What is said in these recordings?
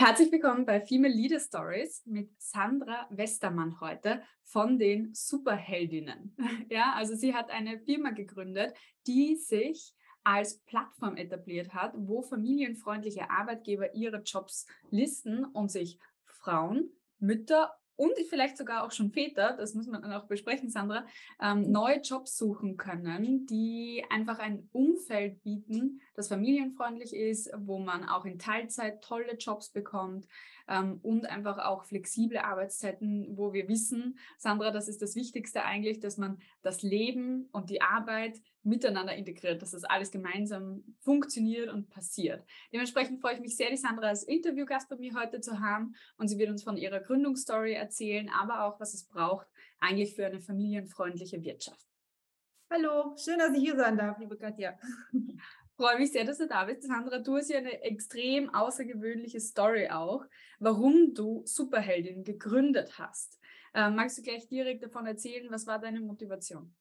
Herzlich willkommen bei Female Leader Stories mit Sandra Westermann heute von den Superheldinnen. Ja, also sie hat eine Firma gegründet, die sich als Plattform etabliert hat, wo familienfreundliche Arbeitgeber ihre Jobs listen und sich Frauen, Mütter und vielleicht sogar auch schon Väter, das muss man dann auch besprechen, Sandra, ähm, mhm. neue Jobs suchen können, die einfach ein Umfeld bieten, das familienfreundlich ist, wo man auch in Teilzeit tolle Jobs bekommt ähm, und einfach auch flexible Arbeitszeiten, wo wir wissen, Sandra, das ist das Wichtigste eigentlich, dass man das Leben und die Arbeit miteinander integriert, dass das alles gemeinsam funktioniert und passiert. Dementsprechend freue ich mich sehr, die Sandra als Interviewgast bei mir heute zu haben und sie wird uns von ihrer Gründungsstory erzählen, aber auch, was es braucht eigentlich für eine familienfreundliche Wirtschaft. Hallo, schön, dass ich hier sein darf, liebe Katja. Freue mich sehr, dass du da bist. Sandra, du hast ja eine extrem außergewöhnliche Story auch, warum du Superheldin gegründet hast. Ähm, magst du gleich direkt davon erzählen, was war deine Motivation?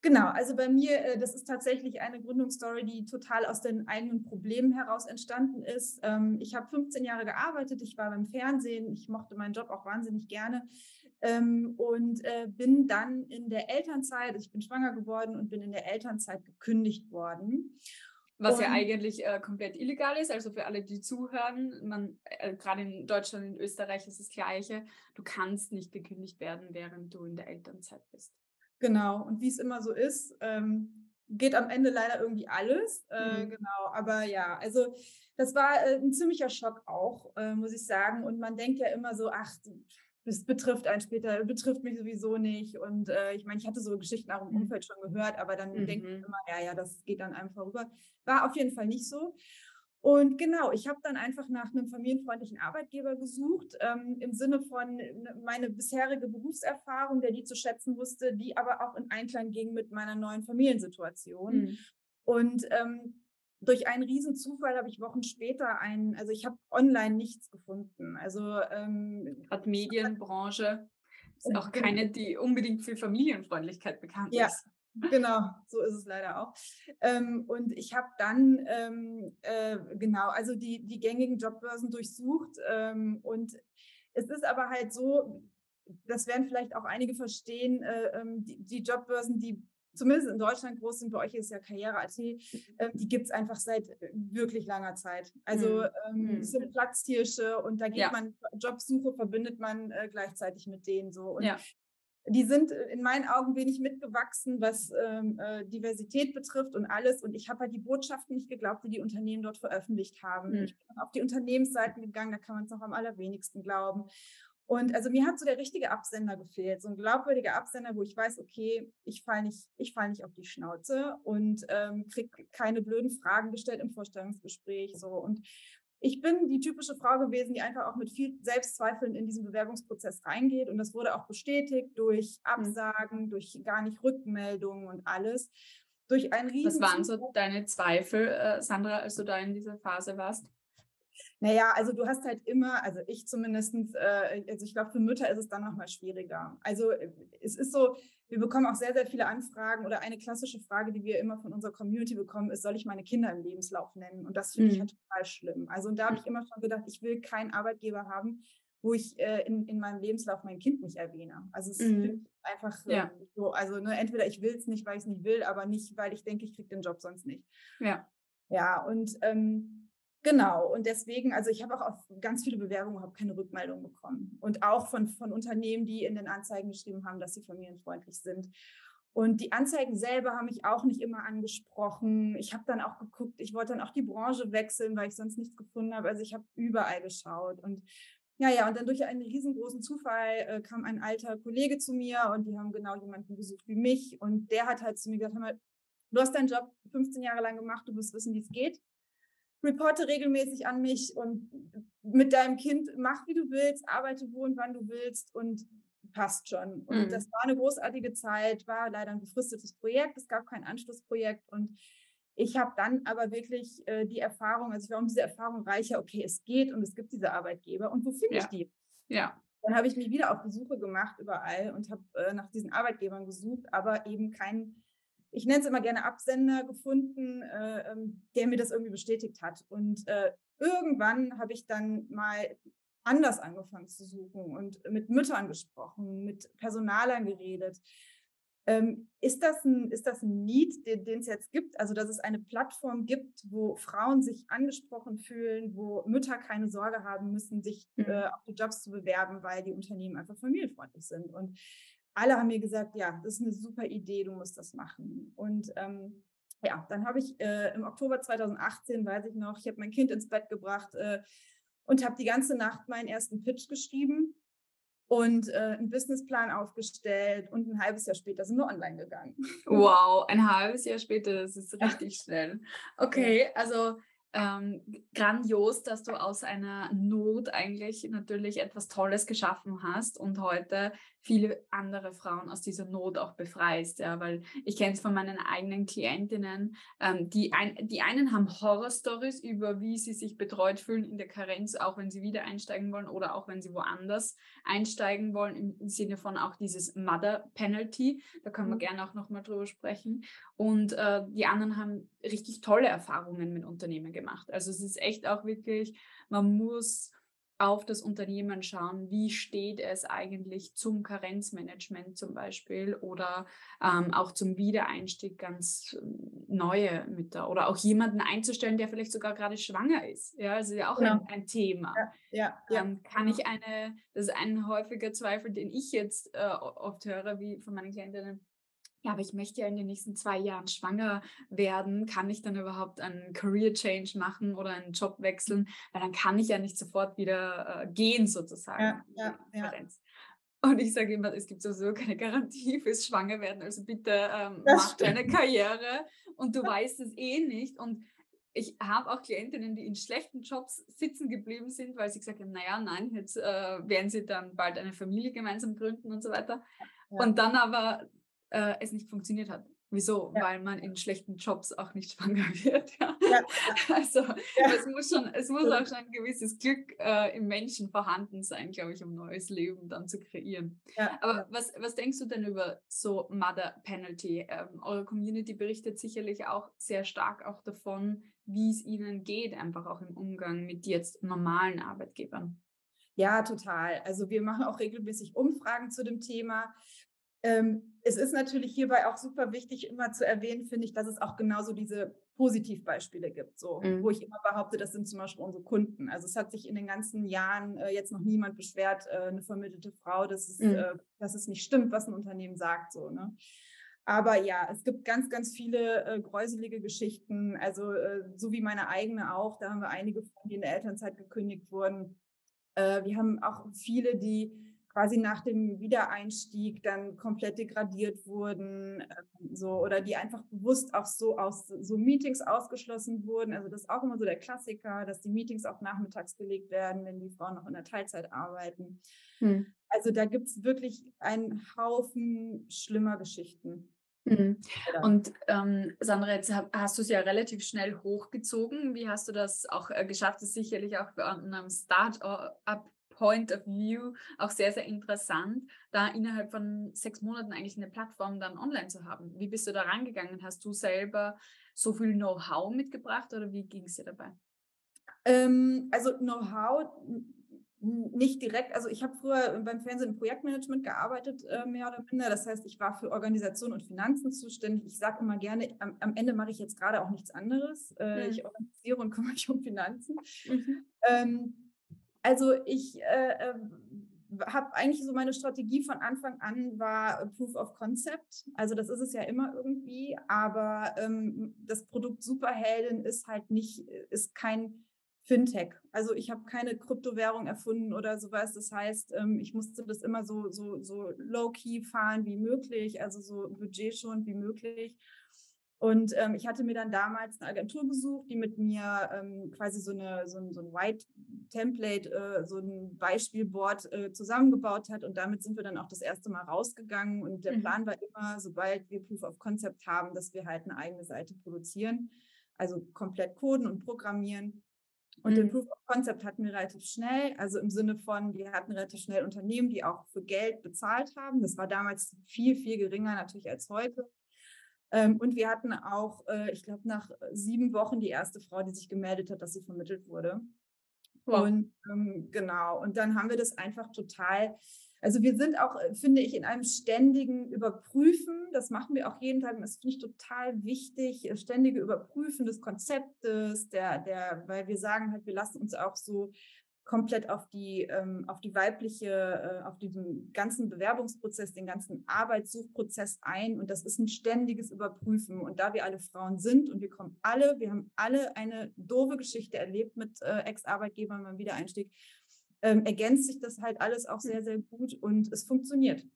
Genau, also bei mir, äh, das ist tatsächlich eine Gründungsstory, die total aus den eigenen Problemen heraus entstanden ist. Ähm, ich habe 15 Jahre gearbeitet, ich war beim Fernsehen, ich mochte meinen Job auch wahnsinnig gerne ähm, und äh, bin dann in der Elternzeit, ich bin schwanger geworden und bin in der Elternzeit gekündigt worden. Was und, ja eigentlich äh, komplett illegal ist, also für alle, die zuhören, man, äh, gerade in Deutschland, in Österreich ist das Gleiche, du kannst nicht gekündigt werden, während du in der Elternzeit bist. Genau, und wie es immer so ist, ähm, geht am Ende leider irgendwie alles. Äh, mhm. Genau, aber ja, also das war äh, ein ziemlicher Schock auch, äh, muss ich sagen. Und man denkt ja immer so, ach, das betrifft einen später, betrifft mich sowieso nicht. Und äh, ich meine, ich hatte so Geschichten auch im mhm. Umfeld schon gehört, aber dann mhm. denkt man immer, ja, ja, das geht dann einfach rüber. War auf jeden Fall nicht so. Und genau, ich habe dann einfach nach einem familienfreundlichen Arbeitgeber gesucht, ähm, im Sinne von ne, meine bisherige Berufserfahrung, der die zu schätzen wusste, die aber auch in Einklang ging mit meiner neuen Familiensituation. Mhm. Und ähm, durch einen Riesenzufall habe ich Wochen später ein, also ich habe online nichts gefunden. Also ähm, Gerade Medienbranche ist auch keine, die unbedingt für Familienfreundlichkeit bekannt ja. ist. Genau, so ist es leider auch. Ähm, und ich habe dann, ähm, äh, genau, also die, die gängigen Jobbörsen durchsucht. Ähm, und es ist aber halt so, das werden vielleicht auch einige verstehen, äh, ähm, die, die, Jobbörsen, die zumindest in Deutschland groß sind, bei euch ist ja Karriere.at, äh, die gibt es einfach seit äh, wirklich langer Zeit. Also mhm. es sind Platzhirsche und da geht ja. man, Jobsuche verbindet man äh, gleichzeitig mit denen so. Und ja die sind äh, in meinen Augen wenig mitgewachsen, was ähm, äh, Diversität betrifft und alles. Und ich habe halt die Botschaften nicht geglaubt, die die Unternehmen dort veröffentlicht haben. Mhm. Ich bin auf die Unternehmensseiten gegangen, da kann man es noch am allerwenigsten glauben. Und also mir hat so der richtige Absender gefehlt, so ein glaubwürdiger Absender, wo ich weiß, okay, ich falle nicht, ich fall nicht auf die Schnauze und ähm, kriege keine blöden Fragen gestellt im Vorstellungsgespräch. So. Und ich bin die typische Frau gewesen, die einfach auch mit viel Selbstzweifeln in diesen Bewerbungsprozess reingeht. Und das wurde auch bestätigt durch mhm. Absagen, durch gar nicht Rückmeldungen und alles. Durch ein riesen Was waren so deine Zweifel, äh, Sandra, als du da in dieser Phase warst? Naja, also du hast halt immer, also ich zumindest, äh, also ich glaube, für Mütter ist es dann nochmal schwieriger. Also äh, es ist so, wir bekommen auch sehr, sehr viele Anfragen oder eine klassische Frage, die wir immer von unserer Community bekommen, ist, soll ich meine Kinder im Lebenslauf nennen? Und das finde mhm. ich halt total schlimm. Also und da habe ich immer schon gedacht, ich will keinen Arbeitgeber haben, wo ich äh, in, in meinem Lebenslauf mein Kind nicht erwähne. Also es mhm. ist einfach ja. so, also ne, entweder ich will es nicht, weil ich es nicht will, aber nicht, weil ich denke, ich kriege den Job sonst nicht. Ja. Ja, und ähm, Genau, und deswegen, also ich habe auch auf ganz viele Bewerbungen habe keine Rückmeldung bekommen. Und auch von, von Unternehmen, die in den Anzeigen geschrieben haben, dass sie familienfreundlich sind. Und die Anzeigen selber haben mich auch nicht immer angesprochen. Ich habe dann auch geguckt, ich wollte dann auch die Branche wechseln, weil ich sonst nichts gefunden habe. Also ich habe überall geschaut. Und ja, ja, und dann durch einen riesengroßen Zufall äh, kam ein alter Kollege zu mir und die haben genau jemanden gesucht wie mich. Und der hat halt zu mir gesagt, hör mal, du hast deinen Job 15 Jahre lang gemacht, du wirst wissen, wie es geht reporte regelmäßig an mich und mit deinem Kind mach, wie du willst, arbeite wo und wann du willst und passt schon. Und mhm. das war eine großartige Zeit, war leider ein befristetes Projekt, es gab kein Anschlussprojekt und ich habe dann aber wirklich äh, die Erfahrung, also ich war um diese Erfahrung reicher, okay, es geht und es gibt diese Arbeitgeber und wo finde ja. ich die? Ja. Dann habe ich mich wieder auf die Suche gemacht überall und habe äh, nach diesen Arbeitgebern gesucht, aber eben keinen ich nenne es immer gerne Absender gefunden, äh, ähm, der mir das irgendwie bestätigt hat. Und äh, irgendwann habe ich dann mal anders angefangen zu suchen und mit Müttern gesprochen, mit Personalern geredet. Ähm, ist, das ein, ist das ein Need, den es jetzt gibt? Also, dass es eine Plattform gibt, wo Frauen sich angesprochen fühlen, wo Mütter keine Sorge haben müssen, sich mhm. äh, auf die Jobs zu bewerben, weil die Unternehmen einfach familienfreundlich sind. Und alle haben mir gesagt, ja, das ist eine super Idee, du musst das machen. Und ähm, ja, dann habe ich äh, im Oktober 2018, weiß ich noch, ich habe mein Kind ins Bett gebracht äh, und habe die ganze Nacht meinen ersten Pitch geschrieben und äh, einen Businessplan aufgestellt und ein halbes Jahr später sind wir online gegangen. Wow, ein halbes Jahr später, das ist richtig schnell. Okay, also ähm, grandios, dass du aus einer Not eigentlich natürlich etwas Tolles geschaffen hast und heute viele andere Frauen aus dieser Not auch befreist, ja, weil ich kenne es von meinen eigenen Klientinnen, ähm, die, ein, die einen haben Horrorstories über, wie sie sich betreut fühlen in der Karenz, auch wenn sie wieder einsteigen wollen oder auch wenn sie woanders einsteigen wollen, im, im Sinne von auch dieses Mother Penalty, da können wir mhm. gerne auch nochmal drüber sprechen. Und äh, die anderen haben richtig tolle Erfahrungen mit Unternehmen gemacht. Also es ist echt auch wirklich, man muss auf das Unternehmen schauen, wie steht es eigentlich zum Karenzmanagement zum Beispiel oder ähm, auch zum Wiedereinstieg ganz ähm, neue Mütter oder auch jemanden einzustellen, der vielleicht sogar gerade schwanger ist. Ja, das ist ja auch genau. ein, ein, Thema. Ja, ja, ähm, ja, kann ich eine, das ist ein häufiger Zweifel, den ich jetzt äh, oft höre, wie von meinen Klientinnen, ja, aber ich möchte ja in den nächsten zwei Jahren schwanger werden. Kann ich dann überhaupt einen Career Change machen oder einen Job wechseln? Weil dann kann ich ja nicht sofort wieder äh, gehen, sozusagen. Ja, ja, ja. Und ich sage immer, es gibt sowieso keine Garantie fürs Schwangerwerden. Also bitte ähm, mach stimmt. deine Karriere und du weißt es eh nicht. Und ich habe auch Klientinnen, die in schlechten Jobs sitzen geblieben sind, weil sie gesagt haben, naja, nein, jetzt äh, werden sie dann bald eine Familie gemeinsam gründen und so weiter. Ja. Und dann aber äh, es nicht funktioniert hat. Wieso? Ja. Weil man in schlechten Jobs auch nicht schwanger wird. Ja. ja. Also es muss schon, es muss auch schon ein gewisses Glück äh, im Menschen vorhanden sein, glaube ich, um neues Leben dann zu kreieren. Aber was, was denkst du denn über so Mother Penalty? Ähm, eure Community berichtet sicherlich auch sehr stark auch davon, wie es ihnen geht, einfach auch im Umgang mit jetzt normalen Arbeitgebern. Ja, total. Also wir machen auch regelmäßig Umfragen zu dem Thema. Ähm, es ist natürlich hierbei auch super wichtig, immer zu erwähnen, finde ich, dass es auch genauso diese Positivbeispiele gibt, so, mhm. wo ich immer behaupte, das sind zum Beispiel unsere Kunden. Also es hat sich in den ganzen Jahren äh, jetzt noch niemand beschwert, äh, eine vermittelte Frau, dass es, mhm. äh, dass es nicht stimmt, was ein Unternehmen sagt, so, ne? Aber ja, es gibt ganz, ganz viele äh, gräuselige Geschichten, also äh, so wie meine eigene auch. Da haben wir einige die in der Elternzeit gekündigt wurden. Äh, wir haben auch viele, die quasi nach dem Wiedereinstieg dann komplett degradiert wurden, ähm, so oder die einfach bewusst auch so aus so Meetings ausgeschlossen wurden. Also das ist auch immer so der Klassiker, dass die Meetings auch nachmittags gelegt werden, wenn die Frauen noch in der Teilzeit arbeiten. Hm. Also da gibt es wirklich einen Haufen schlimmer Geschichten. Mhm. Und ähm, Sandra, jetzt hast du es ja relativ schnell hochgezogen. Wie hast du das auch äh, geschafft? Das ist sicherlich auch an einem Start-up Point of View auch sehr, sehr interessant, da innerhalb von sechs Monaten eigentlich eine Plattform dann online zu haben. Wie bist du da rangegangen? Hast du selber so viel Know-how mitgebracht oder wie ging es dir dabei? Ähm, also Know-how nicht direkt, also ich habe früher beim Fernsehen im Projektmanagement gearbeitet, äh, mehr oder minder. Das heißt, ich war für Organisation und Finanzen zuständig. Ich sage immer gerne, am, am Ende mache ich jetzt gerade auch nichts anderes. Äh, mhm. Ich organisiere und kümmere mich um Finanzen. Mhm. Ähm, also ich äh, ähm, habe eigentlich so meine Strategie von Anfang an war Proof of Concept. Also das ist es ja immer irgendwie, aber ähm, das Produkt Superheldin ist halt nicht, ist kein Fintech. Also ich habe keine Kryptowährung erfunden oder sowas. Das heißt, ähm, ich musste das immer so, so, so low-key fahren wie möglich, also so budgetschonend wie möglich. Und ähm, ich hatte mir dann damals eine Agentur gesucht, die mit mir ähm, quasi so, eine, so, ein, so ein White Template, äh, so ein Beispielboard äh, zusammengebaut hat. Und damit sind wir dann auch das erste Mal rausgegangen. Und der mhm. Plan war immer, sobald wir Proof of Concept haben, dass wir halt eine eigene Seite produzieren. Also komplett coden und programmieren. Und mhm. den Proof of Concept hatten wir relativ schnell, also im Sinne von, wir hatten relativ schnell Unternehmen, die auch für Geld bezahlt haben. Das war damals viel, viel geringer natürlich als heute. Ähm, und wir hatten auch, äh, ich glaube, nach sieben Wochen die erste Frau, die sich gemeldet hat, dass sie vermittelt wurde. Wow. Und ähm, genau, und dann haben wir das einfach total also wir sind auch, äh, finde ich, in einem ständigen Überprüfen. Das machen wir auch jeden Tag. Und das finde ich total wichtig. Äh, ständige Überprüfen des Konzeptes, der, der, weil wir sagen halt, wir lassen uns auch so komplett auf die, ähm, auf die weibliche, äh, auf diesen ganzen Bewerbungsprozess, den ganzen Arbeitssuchprozess ein. Und das ist ein ständiges Überprüfen. Und da wir alle Frauen sind und wir kommen alle, wir haben alle eine doofe Geschichte erlebt mit äh, Ex-Arbeitgebern beim Wiedereinstieg, ähm, ergänzt sich das halt alles auch sehr, sehr gut und es funktioniert.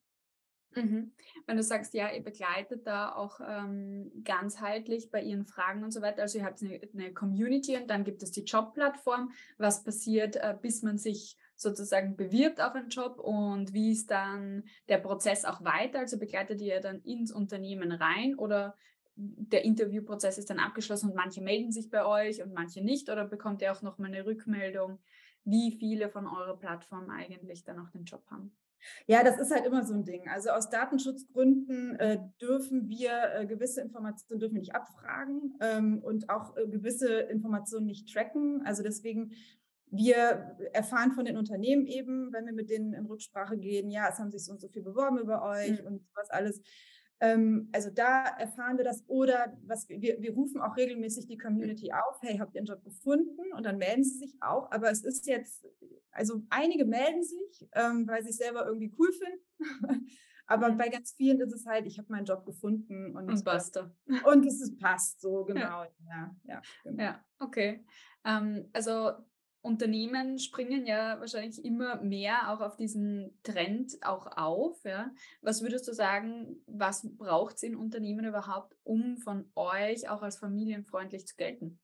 Mhm. Wenn du sagst, ja, ihr begleitet da auch ähm, ganzheitlich bei ihren Fragen und so weiter, also ihr habt eine, eine Community und dann gibt es die Jobplattform. Was passiert, äh, bis man sich sozusagen bewirbt auf einen Job und wie ist dann der Prozess auch weiter? Also begleitet ihr dann ins Unternehmen rein oder der Interviewprozess ist dann abgeschlossen und manche melden sich bei euch und manche nicht oder bekommt ihr auch nochmal eine Rückmeldung? wie viele von eurer Plattform eigentlich dann auch den Job haben. Ja, das ist halt immer so ein Ding. Also aus Datenschutzgründen äh, dürfen wir äh, gewisse Informationen dürfen wir nicht abfragen ähm, und auch äh, gewisse Informationen nicht tracken. Also deswegen wir erfahren von den Unternehmen eben, wenn wir mit denen in Rücksprache gehen, ja, es haben sich so und so viel beworben über euch mhm. und was alles. Ähm, also da erfahren wir das oder was wir, wir rufen auch regelmäßig die Community auf, hey, habt ihr einen Job gefunden? Und dann melden sie sich auch. Aber es ist jetzt, also einige melden sich, ähm, weil sie es selber irgendwie cool finden. Aber mhm. bei ganz vielen ist es halt, ich habe meinen Job gefunden und, und basta. Und es ist, passt so, genau. Ja, ja, ja, genau. ja okay. Ähm, also Unternehmen springen ja wahrscheinlich immer mehr auch auf diesen Trend auch auf. Ja. Was würdest du sagen, was braucht es in Unternehmen überhaupt, um von euch auch als familienfreundlich zu gelten?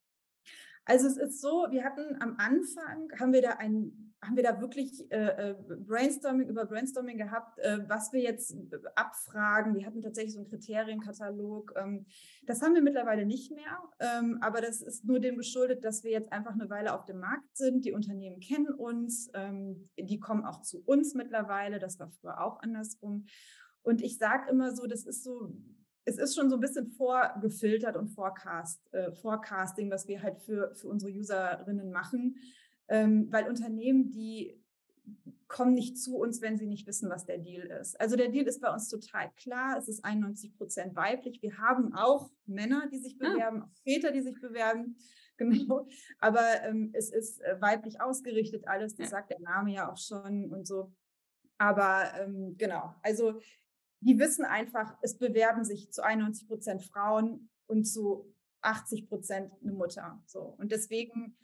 Also es ist so, wir hatten am Anfang, haben wir da ein, haben wir da wirklich äh, äh, Brainstorming über Brainstorming gehabt, äh, was wir jetzt äh, abfragen. Wir hatten tatsächlich so einen Kriterienkatalog. Ähm, das haben wir mittlerweile nicht mehr, ähm, aber das ist nur dem geschuldet, dass wir jetzt einfach eine Weile auf dem Markt sind. Die Unternehmen kennen uns, ähm, die kommen auch zu uns mittlerweile. Das war früher auch andersrum. Und ich sage immer so, das ist so, es ist schon so ein bisschen vorgefiltert und Forecast, äh, Forecasting, was wir halt für, für unsere Userinnen machen, ähm, weil Unternehmen, die kommen nicht zu uns, wenn sie nicht wissen, was der Deal ist. Also der Deal ist bei uns total klar. Es ist 91 Prozent weiblich. Wir haben auch Männer, die sich ah. bewerben, ah. auch Väter, die sich bewerben. Genau. Aber ähm, es ist äh, weiblich ausgerichtet alles. Das ja. sagt der Name ja auch schon und so. Aber ähm, genau. Also die wissen einfach, es bewerben sich zu 91 Prozent Frauen und zu 80 Prozent eine Mutter. So. Und deswegen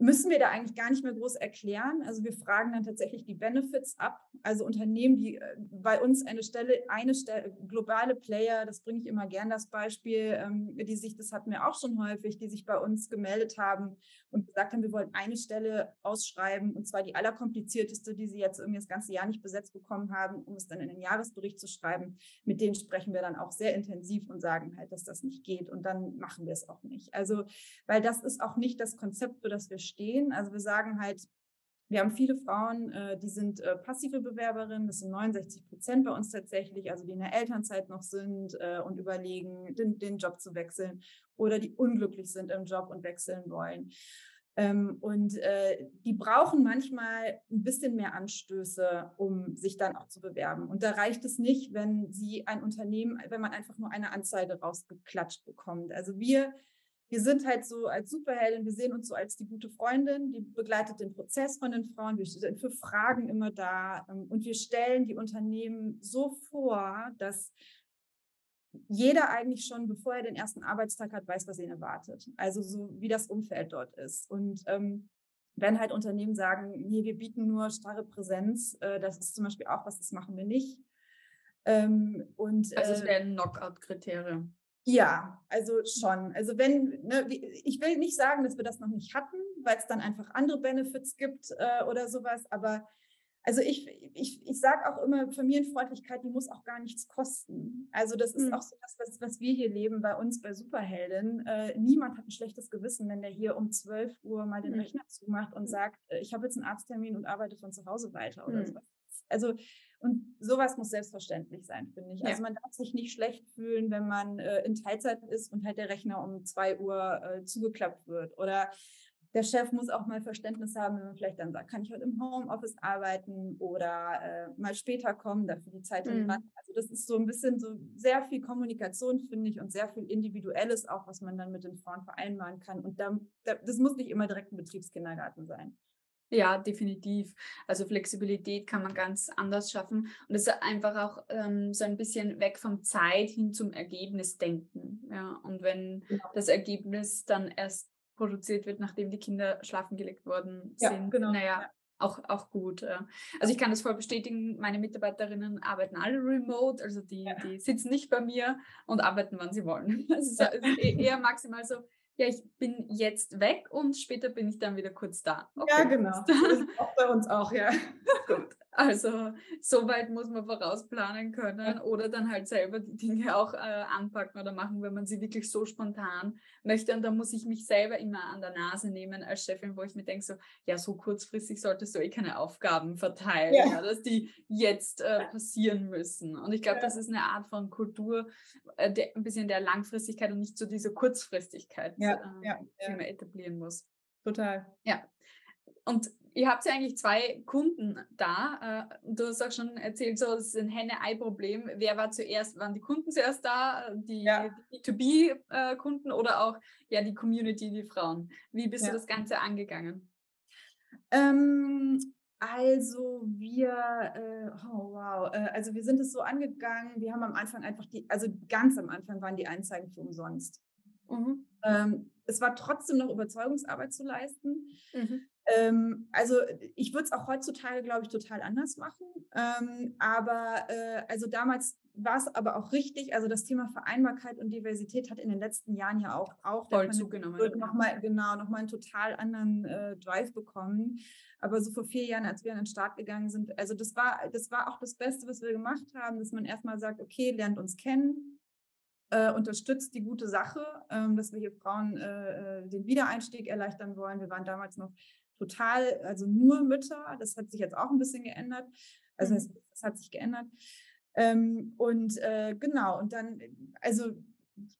müssen wir da eigentlich gar nicht mehr groß erklären. Also wir fragen dann tatsächlich die Benefits ab. Also Unternehmen, die äh, bei uns eine Stelle, eine Stelle, globale Player, das bringe ich immer gern das Beispiel, ähm, die sich, das hatten wir auch schon häufig, die sich bei uns gemeldet haben und gesagt haben, wir wollen eine Stelle ausschreiben und zwar die allerkomplizierteste, die sie jetzt irgendwie das ganze Jahr nicht besetzt bekommen haben, um es dann in den Jahresbericht zu schreiben. Mit denen sprechen wir dann auch sehr intensiv und sagen halt, dass das nicht geht und dann machen wir es auch nicht. Also, weil das ist auch nicht das Konzept, für das wir stehen. Also wir sagen halt, wir haben viele Frauen, äh, die sind äh, passive Bewerberinnen, das sind 69 Prozent bei uns tatsächlich, also die in der Elternzeit noch sind äh, und überlegen, den, den, Job zu wechseln oder die unglücklich sind im Job und wechseln wollen. Ähm, und die brauchen manchmal ein bisschen mehr Anstöße, um sich dann auch zu bewerben. Und da reicht es nicht, wenn sie ein Unternehmen, wenn man einfach nur eine Anzeige rausgeklatscht bekommt. Also wir wir sind halt so als Superheldin, wir sehen uns so als die gute Freundin, die begleitet den Prozess von den Frauen, wir sind für Fragen immer da ähm, und wir stellen die Unternehmen so vor, dass jeder eigentlich schon, bevor er den ersten Arbeitstag hat, weiß, was ihn erwartet. Also so wie das Umfeld dort ist. Und ähm, wenn halt Unternehmen sagen, nee, wir bieten nur starre Präsenz, äh, das ist zum Beispiel auch was, das machen wir nicht. Ähm, und, also es äh, wäre ein Knockout-Kriterium. Ja, also schon. Also wenn, ne, ich will nicht sagen, dass wir das noch nicht hatten, weil es dann einfach andere Benefits gibt äh, oder sowas, aber also ich, ich, ich sage auch immer, Familienfreundlichkeit, die muss auch gar nichts kosten. Also das ist mhm. auch so das, was, was wir hier leben bei uns bei Superheldin. Äh, niemand hat ein schlechtes Gewissen, wenn der hier um 12 Uhr mal den mhm. Rechner zumacht und sagt, äh, ich habe jetzt einen Arzttermin und arbeite von zu Hause weiter oder mhm. sowas. also und sowas muss selbstverständlich sein, finde ich. Also ja. man darf sich nicht schlecht fühlen, wenn man äh, in Teilzeit ist und halt der Rechner um zwei Uhr äh, zugeklappt wird. Oder der Chef muss auch mal Verständnis haben, wenn man vielleicht dann sagt, kann ich heute im Homeoffice arbeiten oder äh, mal später kommen, dafür die Zeit mhm. dran. Also das ist so ein bisschen so sehr viel Kommunikation, finde ich, und sehr viel Individuelles auch, was man dann mit den Frauen vereinbaren kann. Und da, da, das muss nicht immer direkt ein Betriebskindergarten sein. Ja, definitiv. Also Flexibilität kann man ganz anders schaffen. Und es ist einfach auch ähm, so ein bisschen weg vom Zeit hin zum Ergebnis denken. Ja, und wenn ja. das Ergebnis dann erst produziert wird, nachdem die Kinder schlafen gelegt worden ja, sind, genau. naja, ja. auch, auch gut. Ja. Also ich kann das voll bestätigen, meine Mitarbeiterinnen arbeiten alle remote, also die, die sitzen nicht bei mir und arbeiten, wann sie wollen. Es ist, ist e-, eher maximal so, ja, ich bin jetzt weg und später bin ich dann wieder kurz da. Okay. Ja, genau. Das ist auch bei uns auch, ja. Gut. Also so weit muss man vorausplanen können oder dann halt selber die Dinge auch äh, anpacken oder machen, wenn man sie wirklich so spontan möchte. Und da muss ich mich selber immer an der Nase nehmen als Chefin, wo ich mir denke, so, ja, so kurzfristig solltest du eh keine Aufgaben verteilen, ja. Ja, dass die jetzt äh, passieren müssen. Und ich glaube, ja. das ist eine Art von Kultur, äh, der, ein bisschen der Langfristigkeit und nicht so diese Kurzfristigkeit, ja. Äh, die man etablieren muss. Total. Ja. Und ihr habt ja eigentlich zwei Kunden da. Äh, du hast auch schon erzählt, so, das ist ein Henne-Ei-Problem. Wer war zuerst? Waren die Kunden zuerst da? Die, ja. die B2B-Kunden oder auch ja, die Community, die Frauen? Wie bist ja. du das Ganze angegangen? Ähm, also wir, äh, oh wow, äh, also wir sind es so angegangen, wir haben am Anfang einfach die, also ganz am Anfang waren die Anzeigen für umsonst. Mhm. Ähm, es war trotzdem noch Überzeugungsarbeit zu leisten. Mhm. Ähm, also ich würde es auch heutzutage, glaube ich, total anders machen. Ähm, aber äh, also damals war es aber auch richtig. Also das Thema Vereinbarkeit und Diversität hat in den letzten Jahren ja auch, auch voll zugenommen. Wird noch mal, genau, nochmal einen total anderen äh, Drive bekommen. Aber so vor vier Jahren, als wir an den Start gegangen sind, also das war, das war auch das Beste, was wir gemacht haben, dass man erstmal sagt, okay, lernt uns kennen, äh, unterstützt die gute Sache, ähm, dass wir hier Frauen äh, äh, den Wiedereinstieg erleichtern wollen. Wir waren damals noch total, also nur Mütter. Das hat sich jetzt auch ein bisschen geändert. Also es, mhm. das hat sich geändert. Ähm, und äh, genau, und dann, also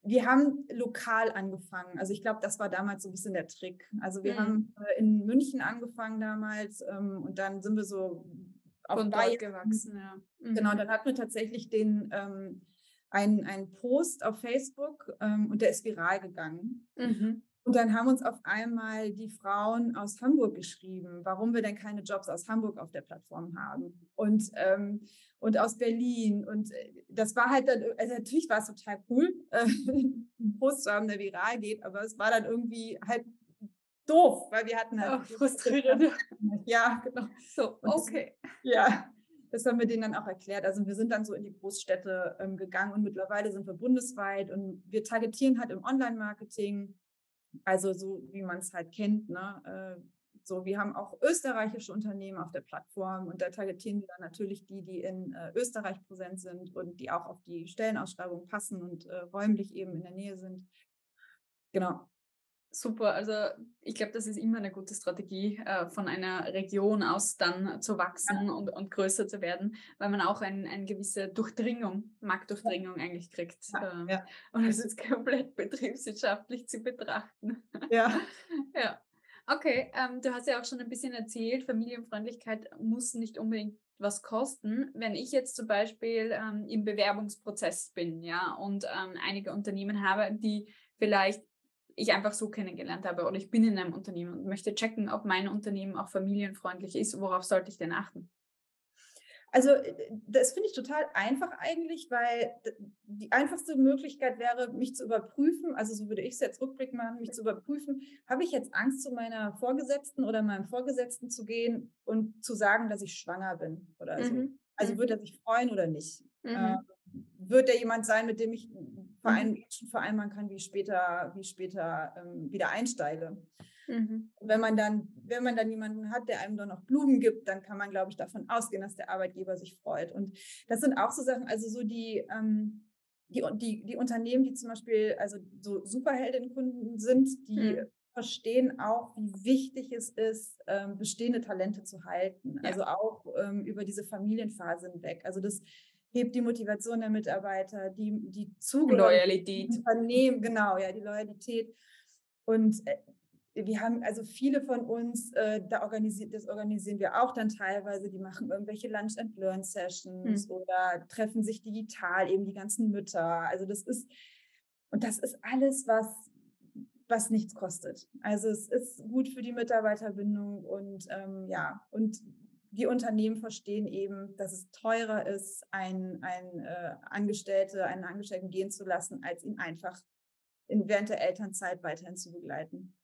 wir haben lokal angefangen. Also ich glaube, das war damals so ein bisschen der Trick. Also wir mhm. haben äh, in München angefangen damals ähm, und dann sind wir so auf Von dort gewachsen. Ja. Mhm. Genau, dann hatten wir tatsächlich den ähm, einen, einen Post auf Facebook ähm, und der ist viral gegangen. Mhm. Und dann haben uns auf einmal die Frauen aus Hamburg geschrieben, warum wir denn keine Jobs aus Hamburg auf der Plattform haben und, ähm, und aus Berlin. Und äh, das war halt dann, also natürlich war es total cool, äh, einen Post zu haben, der viral geht, aber es war dann irgendwie halt doof, weil wir hatten halt. Oh, frustrierend. Ja, genau. So, okay. Das, ja, das haben wir denen dann auch erklärt. Also wir sind dann so in die Großstädte ähm, gegangen und mittlerweile sind wir bundesweit und wir targetieren halt im Online-Marketing, also so wie man es halt kennt. Ne? Äh, so, wir haben auch österreichische Unternehmen auf der Plattform und da targetieren wir dann natürlich die, die in äh, Österreich präsent sind und die auch auf die Stellenausschreibung passen und äh, räumlich eben in der Nähe sind. Genau. Super, also ich glaube, das ist immer eine gute Strategie, äh, von einer Region aus dann zu wachsen ja. und, und größer zu werden, weil man auch ein, eine gewisse Durchdringung, Marktdurchdringung ja. eigentlich kriegt. Ja. Äh, und es ist komplett betriebswirtschaftlich zu betrachten. Ja. ja. Okay, ähm, du hast ja auch schon ein bisschen erzählt, Familienfreundlichkeit muss nicht unbedingt was kosten. Wenn ich jetzt zum Beispiel ähm, im Bewerbungsprozess bin, ja, und ähm, einige Unternehmen habe, die vielleicht ich einfach so kennengelernt habe oder ich bin in einem Unternehmen und möchte checken, ob mein Unternehmen auch familienfreundlich ist, worauf sollte ich denn achten? Also äh, das finde ich total einfach eigentlich, weil die einfachste Möglichkeit wäre, mich zu überprüfen, also so würde ich es jetzt rückblickend machen, mich zu überprüfen, habe ich jetzt Angst, zu meiner Vorgesetzten oder meinem Vorgesetzten zu gehen und zu sagen, dass ich schwanger bin oder mhm. so. Also mhm. würde er sich freuen oder nicht? Mhm. Äh, wird er jemand sein, mit dem ich mhm. vereinbaren kann, wie ich später, wie ich später ähm, wieder einsteige. Mhm. Wenn man dann, wenn man dann jemanden hat, der einem dann noch Blumen gibt, dann kann man, glaube ich, davon ausgehen, dass der Arbeitgeber sich freut. Und das sind auch so Sachen, also so die, ähm, die, die, die Unternehmen, die zum Beispiel also so Superheldinnenkunden sind, die mhm. verstehen auch, wie wichtig es ist, ähm, bestehende Talente zu halten. Ja. Also auch ähm, über diese Familienphase hinweg. Also das hebt die Motivation der Mitarbeiter, die, die Zugehörigkeit. Unternehmen, genau, ja, die Loyalität. Und äh, wir haben also viele von uns, äh, da organisiert, das organisieren wir auch dann teilweise, die machen irgendwelche Lunch and Learn Sessions hm. oder treffen sich digital, eben die ganzen Mütter. Also das ist, und das ist alles, was, was nichts kostet. Also es ist gut für die Mitarbeiterbindung und ähm, ja, und die Unternehmen verstehen eben, dass es teurer ist, einen, einen äh, Angestellte, einen Angestellten gehen zu lassen, als ihn einfach in, während der Elternzeit weiterhin zu begleiten.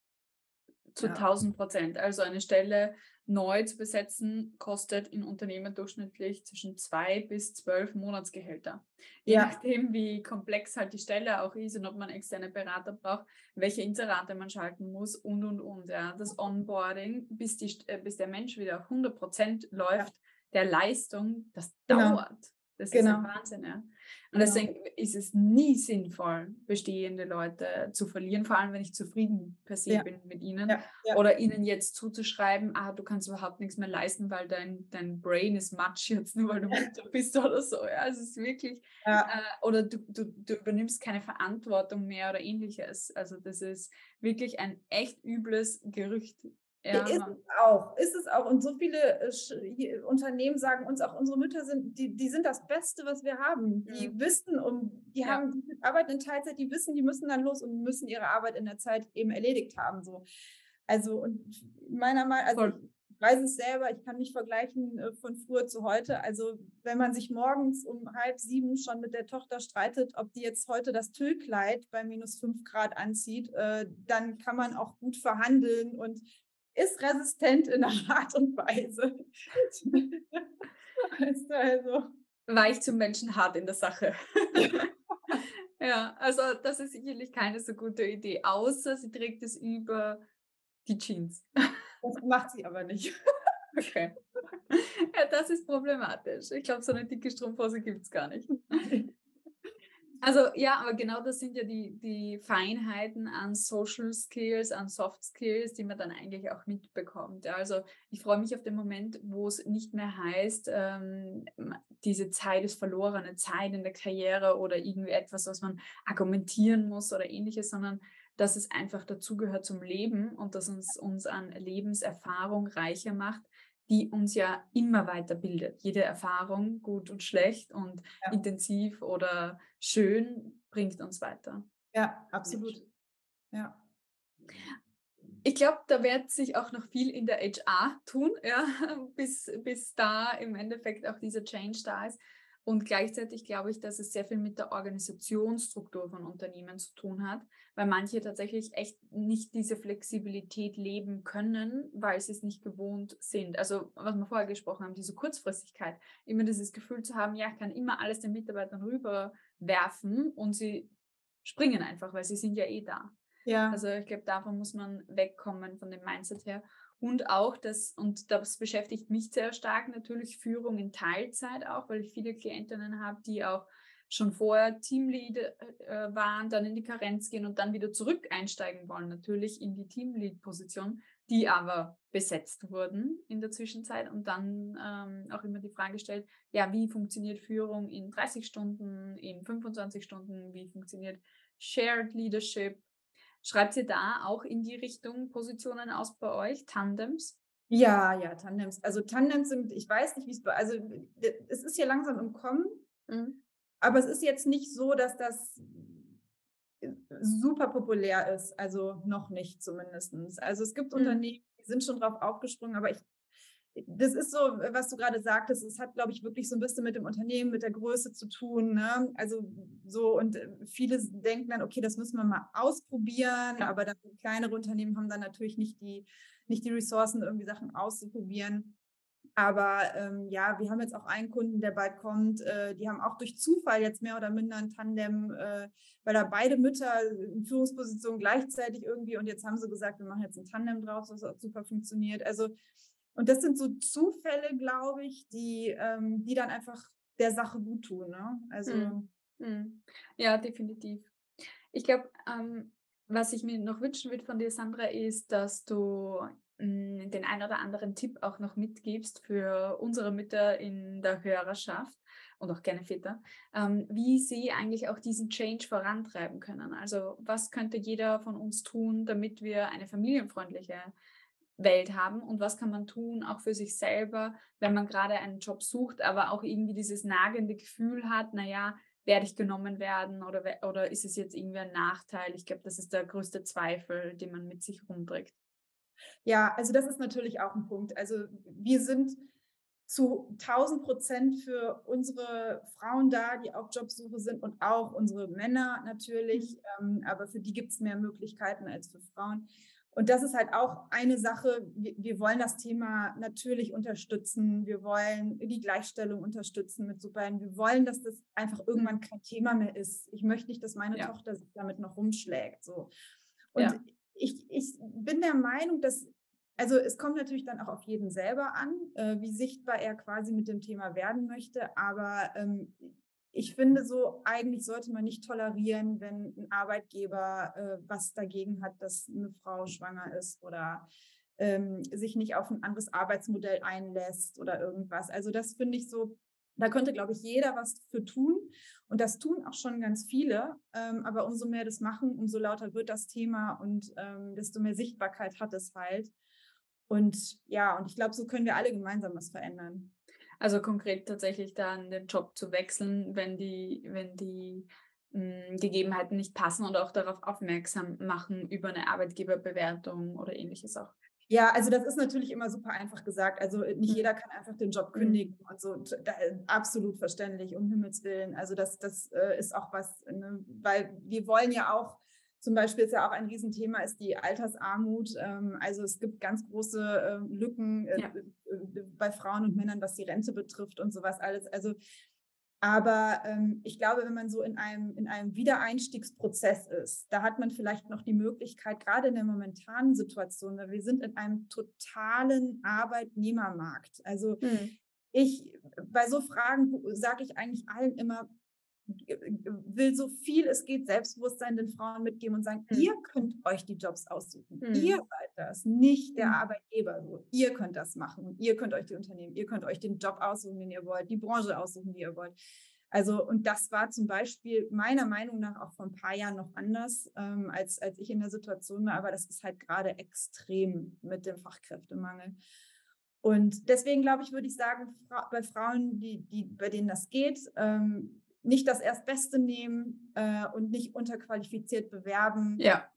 Zu ja. 1000 Prozent. Also eine Stelle neu zu besetzen, kostet in Unternehmen durchschnittlich zwischen zwei bis zwölf Monatsgehälter. Je ja. nachdem, wie komplex halt die Stelle auch ist und ob man externe Berater braucht, welche Inserate man schalten muss und, und, und. Ja. Das Onboarding, bis, die, äh, bis der Mensch wieder auf 100 Prozent läuft, ja. der Leistung, das genau. dauert. Das genau. ist ein Wahnsinn, ja. Und genau. deswegen ist es nie sinnvoll, bestehende Leute zu verlieren, vor allem wenn ich zufrieden per se ja. bin mit ihnen. Ja. Ja. Oder ihnen jetzt zuzuschreiben, ah, du kannst überhaupt nichts mehr leisten, weil dein, dein Brain ist matsch jetzt, nur weil du Mutter bist oder so. Ja, es ist wirklich, äh, oder du, du, du übernimmst keine Verantwortung mehr oder ähnliches. Also das ist wirklich ein echt übles Gerücht, ja. Ist es auch, ist es auch. Und so viele äh, Unternehmen sagen uns auch, unsere Mütter sind, die, die sind das Beste, was wir haben. Die mhm. wissen um, die ja. haben, die arbeiten in Teilzeit, die wissen, die müssen dann los und müssen ihre Arbeit in der Zeit eben erledigt haben. So. Also, und meiner Meinung nach, also ich weiß es selber, ich kann nicht vergleichen äh, von früher zu heute. Also, wenn man sich morgens um halb sieben schon mit der Tochter streitet, ob die jetzt heute das Tüllkleid bei minus fünf Grad anzieht, äh, dann kann man auch gut verhandeln und ist resistent in der Art und Weise. weißt du, also. Weich zum Menschen, hart in der Sache. ja, also das ist sicherlich keine so gute Idee, außer sie trägt es über die Jeans. Das macht sie aber nicht. Okay. Ja, das ist problematisch. Ich glaube, so eine dicke Strumpfhose gibt es gar nicht. Also ja, aber genau das sind ja die, die Feinheiten an Social Skills, an Soft Skills, die man dann eigentlich auch mitbekommt. Also ich freue mich auf den Moment, wo es nicht mehr heißt, ähm, diese Zeit ist verlorene Zeit in der Karriere oder irgendwie etwas, was man argumentieren muss oder ähnliches, sondern dass es einfach dazugehört zum Leben und dass uns uns an Lebenserfahrung reicher macht, die uns ja immer weiterbildet. Jede Erfahrung, gut und schlecht und ja. intensiv oder schön, bringt uns weiter. Ja, absolut. Ja. Ich glaube, da wird sich auch noch viel in der HR tun, ja, bis, bis da im Endeffekt auch dieser Change da ist. Und gleichzeitig glaube ich, dass es sehr viel mit der Organisationsstruktur von Unternehmen zu tun hat, weil manche tatsächlich echt nicht diese Flexibilität leben können, weil sie es nicht gewohnt sind. Also was wir vorher gesprochen haben, diese Kurzfristigkeit, immer dieses Gefühl zu haben, ja, ich kann immer alles den Mitarbeitern rüberwerfen und sie springen einfach, weil sie sind ja eh da. Ja. Also ich glaube, davon muss man wegkommen von dem Mindset her. Und auch das, und das beschäftigt mich sehr stark, natürlich Führung in Teilzeit auch, weil ich viele Klientinnen habe, die auch schon vorher Teamlead äh, waren, dann in die Karenz gehen und dann wieder zurück einsteigen wollen, natürlich in die Teamlead-Position, die aber besetzt wurden in der Zwischenzeit und dann ähm, auch immer die Frage stellt, ja, wie funktioniert Führung in 30 Stunden, in 25 Stunden, wie funktioniert Shared Leadership, Schreibt ihr da auch in die Richtung Positionen aus bei euch, Tandems? Ja, ja, Tandems. Also Tandems sind, ich weiß nicht, wie es bei, also es ist ja langsam im Kommen, mhm. aber es ist jetzt nicht so, dass das super populär ist, also noch nicht zumindest. Also es gibt mhm. Unternehmen, die sind schon drauf aufgesprungen, aber ich das ist so, was du gerade sagtest, es hat, glaube ich, wirklich so ein bisschen mit dem Unternehmen, mit der Größe zu tun. Ne? Also so, und äh, viele denken dann, okay, das müssen wir mal ausprobieren, aber dann kleinere Unternehmen haben dann natürlich nicht die, nicht die Ressourcen, irgendwie Sachen auszuprobieren. Aber ähm, ja, wir haben jetzt auch einen Kunden, der bald kommt. Äh, die haben auch durch Zufall jetzt mehr oder minder ein Tandem, äh, weil da beide Mütter in Führungspositionen gleichzeitig irgendwie und jetzt haben sie gesagt, wir machen jetzt ein Tandem draus, was auch super funktioniert. Also und das sind so Zufälle, glaube ich, die, ähm, die dann einfach der Sache gut tun. Ne? Also. Mhm. Ja, definitiv. Ich glaube, ähm, Was ich mir noch wünschen würde von dir, Sandra, ist, dass du hm, den ein oder anderen Tipp auch noch mitgibst für unsere Mütter in der Hörerschaft und auch gerne Väter, ähm, wie sie eigentlich auch diesen Change vorantreiben können. Also was könnte jeder von uns tun, damit wir eine familienfreundliche Welt haben und was kann man tun, auch für sich selber, wenn man gerade einen Job sucht, aber auch irgendwie dieses nagende Gefühl hat, naja, werde ich genommen werden oder, oder ist es jetzt irgendwie ein Nachteil? Ich glaube, das ist der größte Zweifel, den man mit sich rumträgt. Ja, also das ist natürlich auch ein Punkt. Also wir sind zu 1000 Prozent für unsere Frauen da, die auf Jobsuche sind und auch unsere Männer natürlich. Mhm. Ähm, aber für die gibt es mehr Möglichkeiten als für Frauen. Und das ist halt auch eine Sache. Wir, wir, wollen das Thema natürlich unterstützen. Wir wollen die Gleichstellung unterstützen mit Superhelden. Wir wollen, dass das einfach irgendwann kein Thema mehr ist. Ich möchte nicht, dass meine ja. Tochter sich damit noch rumschlägt. So. Und ja. ich, ich bin der Meinung, dass also es kommt natürlich dann auch auf jeden selber an, äh, wie sichtbar er quasi mit dem Thema werden möchte. Aber ähm, ich finde so, eigentlich sollte man nicht tolerieren, wenn ein Arbeitgeber äh, was dagegen hat, dass eine Frau schwanger ist oder ähm, sich nicht auf ein anderes Arbeitsmodell einlässt oder irgendwas. Also das finde ich so, da könnte, glaube ich, jeder was für tun. Und das tun auch schon ganz viele. Ähm, aber umso mehr das machen, umso lauter wird das Thema und ähm, desto mehr Sichtbarkeit hat es halt. Und ja, und ich glaube, so können wir alle gemeinsam was verändern. Also konkret tatsächlich dann den Job zu wechseln, wenn die, wenn die mh, hm, Gegebenheiten nicht passen und auch darauf aufmerksam machen über eine Arbeitgeberbewertung oder ähnliches auch. Ja, also das ist natürlich immer super einfach gesagt. Also nicht mhm. jeder kann einfach den Job mhm. kündigen und so. Da, absolut verständlich, um Himmels Willen. Also das, das äh, ist auch was, ne? weil wir wollen ja auch zum Beispiel ist ja auch ein Riesenthema, ist die Altersarmut. Ähm, also es gibt ganz große ähm, Lücken äh, ja. Äh, bei Frauen und Männern, was die Rente betrifft und sowas alles. Also aber ähm, ich glaube, wenn man so in einem, in einem Wiedereinstiegsprozess ist, da hat man vielleicht noch die Möglichkeit, gerade in der momentanen Situation, weil wir sind in einem totalen Arbeitnehmermarkt. Also hm. ich, bei so Fragen sage ich eigentlich allen immer, will so viel es geht Selbstbewusstsein den Frauen mitgeben und sagen, mhm. ihr könnt euch die Jobs aussuchen. Mhm. Ihr seid das, nicht der mhm. Arbeitgeber. So, ihr könnt das machen und ihr könnt euch die Unternehmen, ihr könnt euch den Job aussuchen, den ihr wollt, die Branche aussuchen, die ihr wollt. Also, und das war zum Beispiel meiner Meinung nach auch vor ein paar Jahren noch anders, ähm, als, als ich in der Situation war. Aber das ist halt gerade extrem mit dem Fachkräftemangel. Und deswegen glaube ich, würde ich sagen, bei Frauen, die, die, bei denen das geht, ähm, nicht das Erstbeste nehmen äh, und nicht unterqualifiziert bewerben. Ja.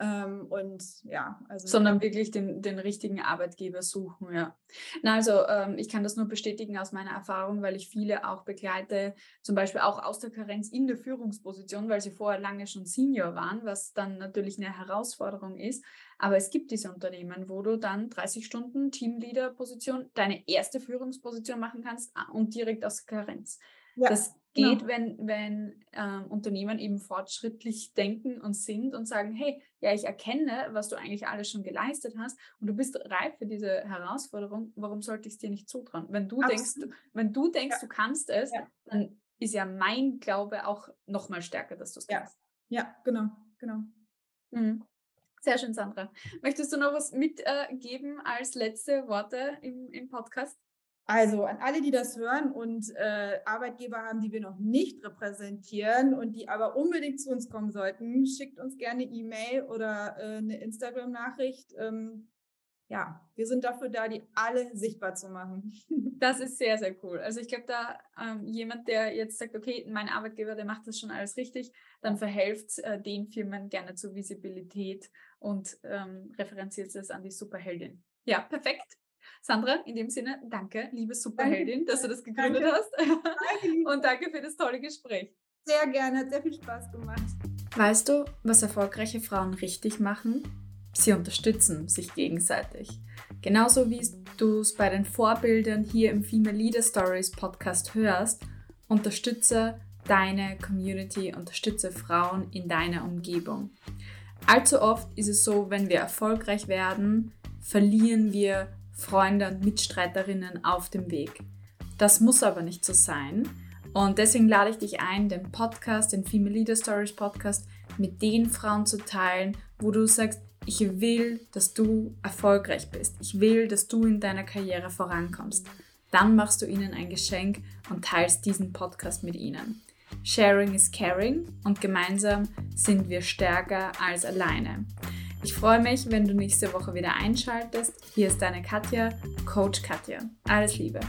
Ähm, und ja, also. Sondern wirklich den, den richtigen Arbeitgeber suchen, ja. Na, also ähm, ich kann das nur bestätigen aus meiner Erfahrung, weil ich viele auch begleite, zum Beispiel auch aus der Karenz in der Führungsposition, weil sie vorher lange schon Senior waren, was dann natürlich eine Herausforderung ist. Aber es gibt diese Unternehmen, wo du dann 30 Stunden Teamleader-Position, deine erste Führungsposition machen kannst ah, und direkt aus Karenz. Ja. Das Genau. geht, genau. wenn, wenn ähm, Unternehmen eben fortschrittlich denken und sind und sagen, hey, ja, ich erkenne, was du eigentlich alles schon geleistet hast und du bist reif für diese Herausforderung, warum sollte ich es dir nicht zutrauen? Wenn du Absolut. denkst, wenn du denkst, ja. du kannst es, ja. dann ist ja mein Glaube auch noch mal stärker, dass du es kannst. Ja, genau, genau. Mhm. Sehr schön, Sandra. Möchtest du noch was mitgeben äh, als letzte Worte im, im Podcast? Also an alle, die das hören und äh, Arbeitgeber haben, die wir noch nicht repräsentieren und die aber unbedingt zu uns kommen sollten, schickt uns gerne E-Mail oder äh, eine Instagram-Nachricht. Ähm, ja, wir sind dafür da, die alle sichtbar zu machen. Das ist sehr, sehr cool. Also ich glaube, da ähm, jemand, der jetzt sagt, okay, mein Arbeitgeber, der macht das schon alles richtig, dann verhelft äh, den Firmen gerne zur Visibilität und ähm, referenziert es an die Superheldin. Ja, perfekt. Sandra, in dem Sinne, danke, liebe Superheldin, danke. dass du das gegründet danke. hast. Danke. Und danke für das tolle Gespräch. Sehr gerne, hat sehr viel Spaß gemacht. Weißt du, was erfolgreiche Frauen richtig machen? Sie unterstützen sich gegenseitig. Genauso wie du es bei den Vorbildern hier im Female Leader Stories Podcast hörst, unterstütze deine Community, unterstütze Frauen in deiner Umgebung. Allzu oft ist es so, wenn wir erfolgreich werden, verlieren wir Freunde und Mitstreiterinnen auf dem Weg. Das muss aber nicht so sein. Und deswegen lade ich dich ein, den Podcast, den Female Leader Stories Podcast, mit den Frauen zu teilen, wo du sagst, ich will, dass du erfolgreich bist. Ich will, dass du in deiner Karriere vorankommst. Dann machst du ihnen ein Geschenk und teilst diesen Podcast mit ihnen. Sharing is caring und gemeinsam sind wir stärker als alleine. Ich freue mich, wenn du nächste Woche wieder einschaltest. Hier ist deine Katja, Coach Katja. Alles Liebe.